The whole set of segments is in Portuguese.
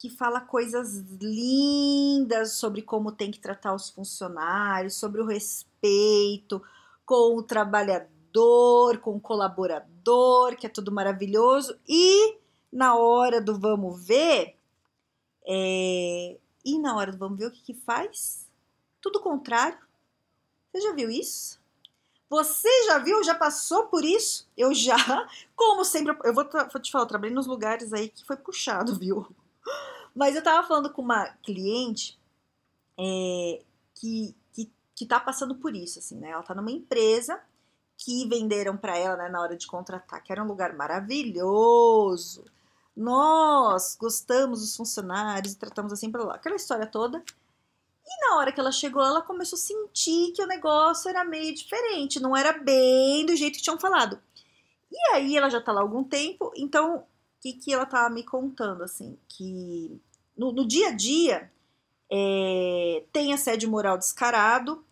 que fala coisas lindas sobre como tem que tratar os funcionários, sobre o respeito com o trabalhador, com o colaborador, que é tudo maravilhoso, e na hora do vamos ver, é... e na hora do vamos ver, o que, que faz? Tudo contrário. Você já viu isso? Você já viu? Já passou por isso? Eu já. Como sempre, eu vou, vou te falar, eu trabalhei nos lugares aí que foi puxado, viu? Mas eu tava falando com uma cliente é, que, que, que tá passando por isso, assim, né? Ela tá numa empresa que venderam para ela, né, na hora de contratar, que era um lugar maravilhoso. Nós gostamos dos funcionários e tratamos assim para lá, aquela história toda. E na hora que ela chegou, ela começou a sentir que o negócio era meio diferente, não era bem do jeito que tinham falado. E aí ela já tá lá há algum tempo, então que, que ela estava me contando, assim, que no, no dia a dia é, tem assédio moral descarado,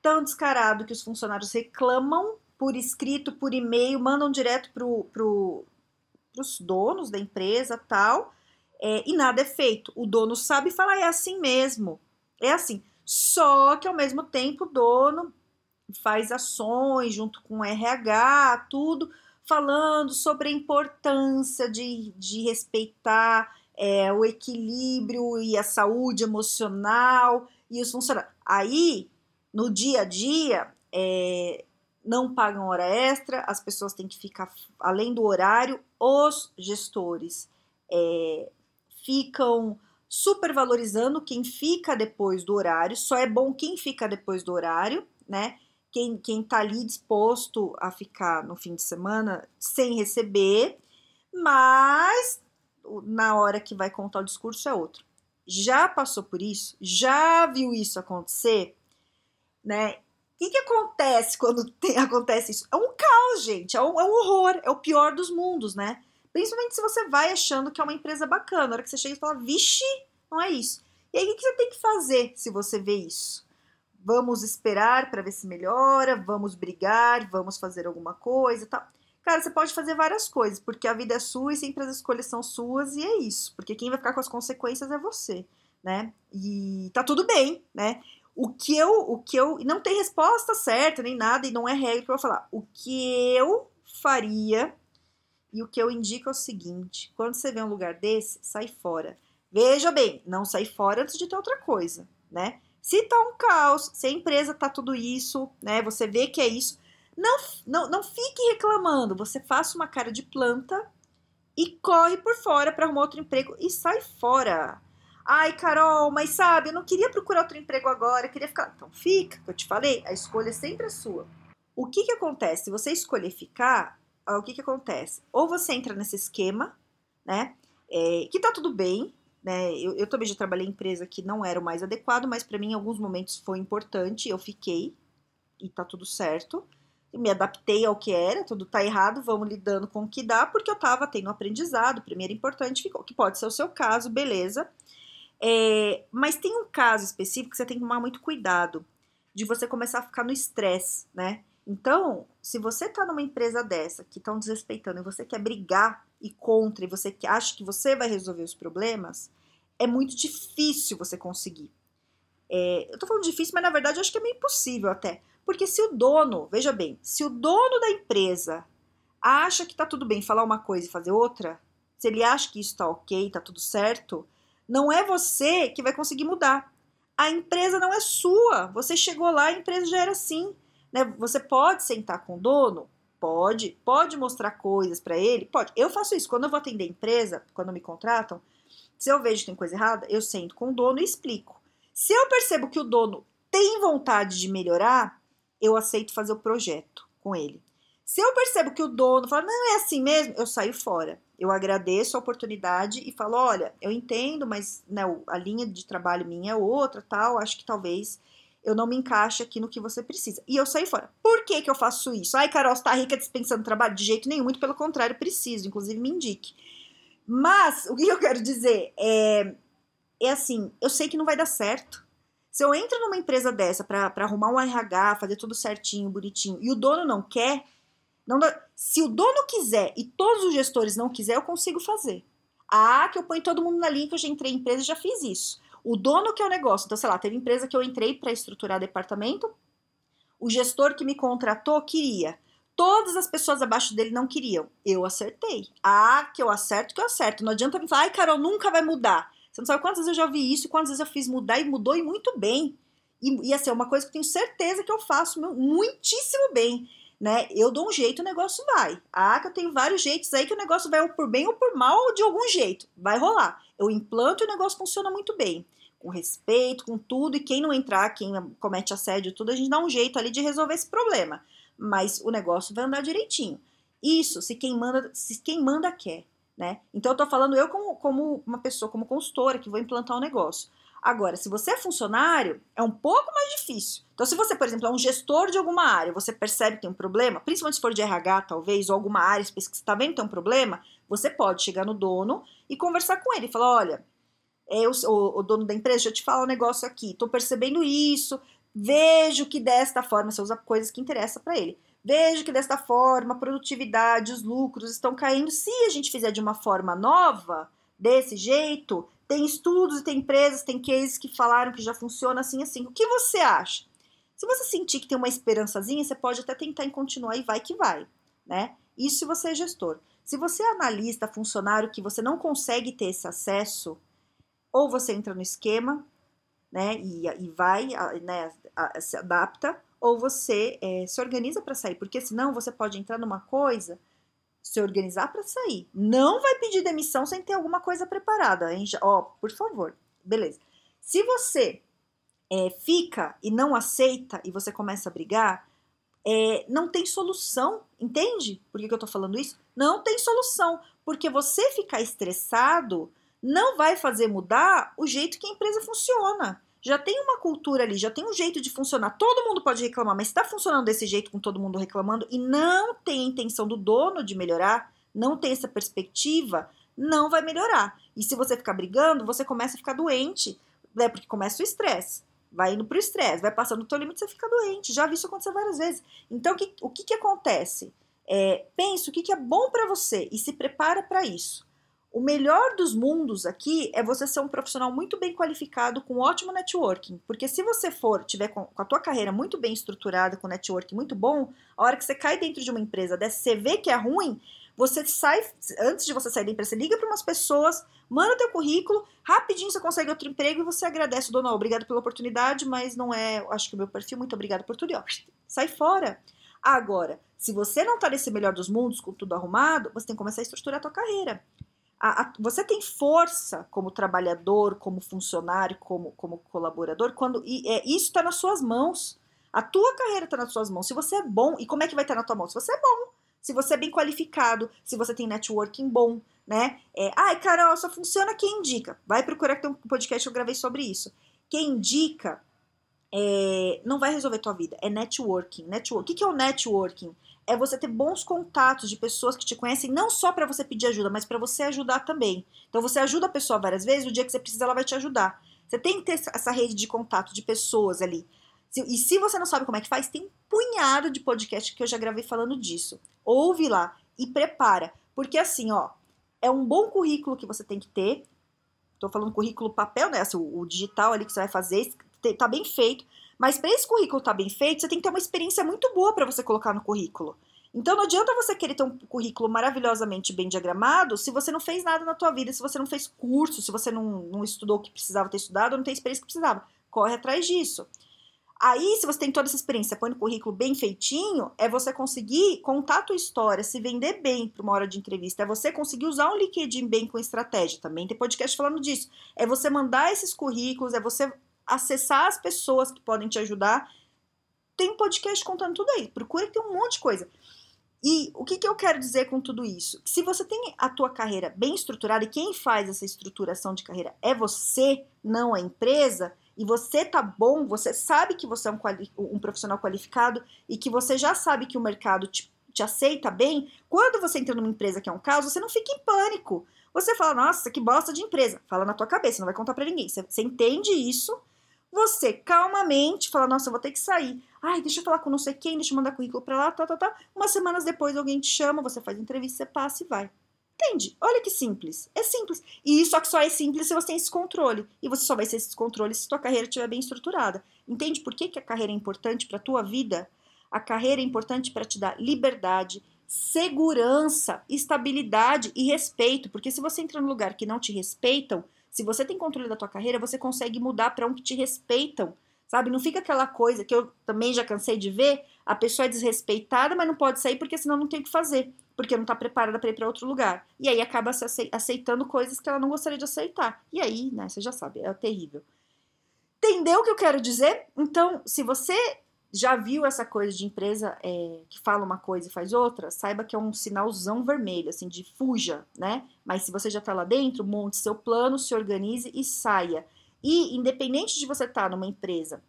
tão descarado que os funcionários reclamam por escrito, por e-mail, mandam direto para pro, os donos da empresa tal, é, e nada é feito. O dono sabe falar, é assim mesmo, é assim. Só que ao mesmo tempo o dono faz ações junto com o RH, tudo, falando sobre a importância de, de respeitar é, o equilíbrio e a saúde emocional e os funcionários. Aí, no dia a dia, é, não pagam hora extra, as pessoas têm que ficar além do horário, os gestores é, ficam supervalorizando quem fica depois do horário, só é bom quem fica depois do horário, né? Quem, quem tá ali disposto a ficar no fim de semana sem receber, mas na hora que vai contar o discurso é outro. Já passou por isso? Já viu isso acontecer? Né? O que, que acontece quando tem, acontece isso? É um caos, gente. É um, é um horror. É o pior dos mundos, né? Principalmente se você vai achando que é uma empresa bacana. Na hora que você chega e fala, vixe, não é isso. E aí, o que você tem que fazer se você vê isso? Vamos esperar para ver se melhora, vamos brigar, vamos fazer alguma coisa, tal. Cara, você pode fazer várias coisas, porque a vida é sua e sempre as escolhas são suas e é isso, porque quem vai ficar com as consequências é você, né? E tá tudo bem, né? O que eu, o que eu, não tem resposta certa nem nada e não é regra vou falar. O que eu faria e o que eu indico é o seguinte: quando você vê um lugar desse, sai fora. Veja bem, não sai fora antes de ter outra coisa, né? Se tá um caos, se a empresa tá tudo isso, né? Você vê que é isso, não, não, não fique reclamando. Você faça uma cara de planta e corre por fora para arrumar outro emprego e sai fora. Ai, Carol, mas sabe, eu não queria procurar outro emprego agora, queria ficar. Então fica, que eu te falei, a escolha é sempre a sua. O que que acontece? Se você escolher ficar, o que que acontece? Ou você entra nesse esquema, né? É, que tá tudo bem, né? Eu, eu também já trabalhei em empresa que não era o mais adequado, mas para mim em alguns momentos foi importante, eu fiquei e tá tudo certo. me adaptei ao que era, tudo tá errado, vamos lidando com o que dá, porque eu tava tendo aprendizado, primeiro importante ficou, que pode ser o seu caso, beleza. É, mas tem um caso específico que você tem que tomar muito cuidado de você começar a ficar no estresse, né? Então, se você tá numa empresa dessa que estão desrespeitando e você quer brigar e contra e você acha que você vai resolver os problemas, é muito difícil você conseguir. É, eu tô falando difícil, mas na verdade eu acho que é meio impossível até. Porque se o dono, veja bem, se o dono da empresa acha que tá tudo bem falar uma coisa e fazer outra, se ele acha que isso tá ok, tá tudo certo, não é você que vai conseguir mudar. A empresa não é sua. Você chegou lá, a empresa já era assim. Né? Você pode sentar com o dono? Pode. Pode mostrar coisas para ele? Pode. Eu faço isso. Quando eu vou atender empresa, quando me contratam, se eu vejo que tem coisa errada, eu sento com o dono e explico. Se eu percebo que o dono tem vontade de melhorar, eu aceito fazer o projeto com ele. Se eu percebo que o dono fala, não, é assim mesmo, eu saio fora. Eu agradeço a oportunidade e falo, olha, eu entendo, mas né, a linha de trabalho minha é outra, tal, acho que talvez eu não me encaixe aqui no que você precisa. E eu saio fora. Por que, que eu faço isso? Ai, Carol, você tá rica dispensando trabalho? De jeito nenhum, muito pelo contrário, preciso, inclusive me indique. Mas, o que eu quero dizer é, é assim, eu sei que não vai dar certo. Se eu entro numa empresa dessa para arrumar um RH, fazer tudo certinho, bonitinho, e o dono não quer, não dá, se o dono quiser e todos os gestores não quiser, eu consigo fazer. Ah, que eu ponho todo mundo na linha que eu já entrei em empresa e já fiz isso. O dono que é o negócio, então sei lá, teve empresa que eu entrei para estruturar departamento, o gestor que me contratou queria. Todas as pessoas abaixo dele não queriam. Eu acertei. Ah, que eu acerto, que eu acerto. Não adianta me falar, ai, Carol, nunca vai mudar. Você não sabe quantas vezes eu já vi isso quantas vezes eu fiz mudar e mudou e muito bem. E, e assim, é uma coisa que eu tenho certeza que eu faço muitíssimo bem. Né? Eu dou um jeito, o negócio vai. Ah, que eu tenho vários jeitos aí que o negócio vai ou por bem ou por mal ou de algum jeito. Vai rolar. Eu implanto e o negócio funciona muito bem. Com respeito, com tudo. E quem não entrar, quem comete assédio, tudo, a gente dá um jeito ali de resolver esse problema. Mas o negócio vai andar direitinho. Isso, se quem manda, se quem manda quer né? Então eu tô falando eu como, como uma pessoa, como consultora que vou implantar um negócio. Agora, se você é funcionário, é um pouco mais difícil. Então, se você, por exemplo, é um gestor de alguma área, você percebe que tem um problema, principalmente se for de RH, talvez, ou alguma área específica que você está vendo que tem um problema, você pode chegar no dono e conversar com ele. Falar, olha, é o, o, dono da empresa, deixa eu te falar um negócio aqui, tô percebendo isso, vejo que desta forma, você usa coisas que interessam para ele. Vejo que desta forma a produtividade, os lucros estão caindo. Se a gente fizer de uma forma nova, desse jeito, tem estudos e tem empresas, tem cases que falaram que já funciona assim assim. O que você acha? Se você sentir que tem uma esperançazinha, você pode até tentar em continuar e vai que vai, né? Isso se você é gestor. Se você é analista, funcionário que você não consegue ter esse acesso, ou você entra no esquema, né, e, e vai, né, se adapta, ou você é, se organiza para sair, porque senão você pode entrar numa coisa, se organizar para sair. Não vai pedir demissão sem ter alguma coisa preparada. Hein? Ó, oh, por favor. Beleza. Se você é, fica e não aceita e você começa a brigar, é, não tem solução, entende? Por que, que eu tô falando isso? Não tem solução, porque você ficar estressado não vai fazer mudar o jeito que a empresa funciona já tem uma cultura ali, já tem um jeito de funcionar. Todo mundo pode reclamar, mas está funcionando desse jeito com todo mundo reclamando e não tem a intenção do dono de melhorar, não tem essa perspectiva, não vai melhorar. E se você ficar brigando, você começa a ficar doente, né? Porque começa o estresse. Vai indo pro estresse, vai passando o teu limite, você fica doente. Já vi isso acontecer várias vezes. Então, o que, o que, que acontece? É, pense o que, que é bom para você e se prepara para isso. O melhor dos mundos aqui é você ser um profissional muito bem qualificado com ótimo networking, porque se você for tiver com, a tua carreira muito bem estruturada, com networking muito bom, a hora que você cai dentro de uma empresa dessa, você vê que é ruim, você sai antes de você sair da empresa, você liga para umas pessoas, manda teu currículo, rapidinho você consegue outro emprego e você agradece. O obrigado pela oportunidade, mas não é, acho que o meu perfil, muito obrigado por tudo, ó, sai fora. Agora, se você não tá nesse melhor dos mundos, com tudo arrumado, você tem que começar a estruturar a tua carreira a, a, você tem força como trabalhador, como funcionário, como, como colaborador, quando e, é, isso está nas suas mãos. A tua carreira está nas suas mãos. Se você é bom, e como é que vai estar tá na tua mão? Se você é bom, se você é bem qualificado, se você tem networking bom, né? É, Ai, Carol, só funciona quem indica. Vai procurar que tem um podcast que eu gravei sobre isso. Quem indica é, não vai resolver tua vida. É networking. O que, é o networking? é você ter bons contatos de pessoas que te conhecem, não só para você pedir ajuda, mas para você ajudar também. Então você ajuda a pessoa várias vezes, o dia que você precisa, ela vai te ajudar. Você tem que ter essa rede de contato de pessoas ali. E se você não sabe como é que faz, tem um punhado de podcast que eu já gravei falando disso. Ouve lá e prepara. Porque assim, ó, é um bom currículo que você tem que ter. Tô falando currículo papel, né? O, digital ali que você vai fazer, tá bem feito. Mas para esse currículo estar tá bem feito, você tem que ter uma experiência muito boa para você colocar no currículo. Então não adianta você querer ter um currículo maravilhosamente bem diagramado se você não fez nada na tua vida, se você não fez curso, se você não, não estudou o que precisava ter estudado, não tem experiência que precisava. Corre atrás disso. Aí, se você tem toda essa experiência, põe no currículo bem feitinho, é você conseguir contar a tua história, se vender bem para uma hora de entrevista, é você conseguir usar um LinkedIn bem com estratégia. Também tem podcast falando disso. É você mandar esses currículos, é você acessar as pessoas que podem te ajudar. Tem podcast contando tudo aí. Procura que tem um monte de coisa. E o que, que eu quero dizer com tudo isso? Que se você tem a tua carreira bem estruturada e quem faz essa estruturação de carreira é você, não a empresa, e você tá bom, você sabe que você é um, um profissional qualificado e que você já sabe que o mercado te, te aceita bem, quando você entra numa empresa que é um caos, você não fica em pânico. Você fala, nossa, que bosta de empresa. Fala na tua cabeça, não vai contar para ninguém. Você, você entende isso, você calmamente fala, nossa, eu vou ter que sair. Ai, deixa eu falar com não sei quem, deixa eu mandar currículo pra lá, tá, tá, tá. Umas semanas depois alguém te chama, você faz entrevista, você passa e vai. Entende? Olha que simples. É simples. E só que só é simples se você tem esse controle. E você só vai ter esse controle se sua carreira estiver bem estruturada. Entende por que, que a carreira é importante para tua vida? A carreira é importante para te dar liberdade, segurança, estabilidade e respeito. Porque se você entra num lugar que não te respeitam, se você tem controle da tua carreira, você consegue mudar para um que te respeitam. Sabe? Não fica aquela coisa que eu também já cansei de ver, a pessoa é desrespeitada, mas não pode sair porque senão não tem o que fazer porque não está preparada para ir para outro lugar. E aí acaba aceitando coisas que ela não gostaria de aceitar. E aí, né, você já sabe, é terrível. Entendeu o que eu quero dizer? Então, se você já viu essa coisa de empresa é, que fala uma coisa e faz outra, saiba que é um sinalzão vermelho, assim, de fuja, né? Mas se você já está lá dentro, monte seu plano, se organize e saia. E, independente de você estar tá numa empresa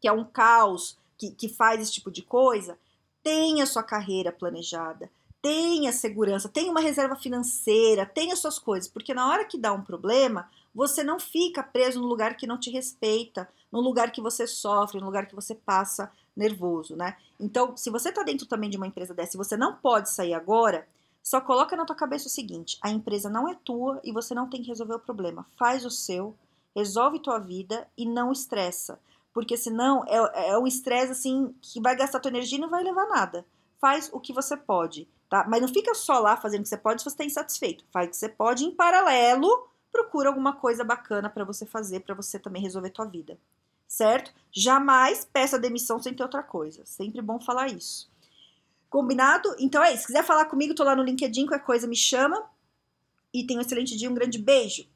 que é um caos, que, que faz esse tipo de coisa, tenha sua carreira planejada, tenha segurança, tenha uma reserva financeira, tenha suas coisas, porque na hora que dá um problema, você não fica preso no lugar que não te respeita, no lugar que você sofre, no lugar que você passa nervoso, né? Então, se você tá dentro também de uma empresa dessa e você não pode sair agora, só coloca na tua cabeça o seguinte: a empresa não é tua e você não tem que resolver o problema. Faz o seu, resolve tua vida e não estressa. Porque senão é, é um estresse assim que vai gastar tua energia e não vai levar nada. Faz o que você pode tá? Mas não fica só lá fazendo o que você pode se você está insatisfeito. Faz o que você pode em paralelo, procura alguma coisa bacana para você fazer, para você também resolver tua vida. Certo? Jamais peça demissão sem ter outra coisa. Sempre bom falar isso. Combinado? Então é isso. Se quiser falar comigo, tô lá no LinkedIn, qualquer coisa me chama. E tenha um excelente dia, um grande beijo.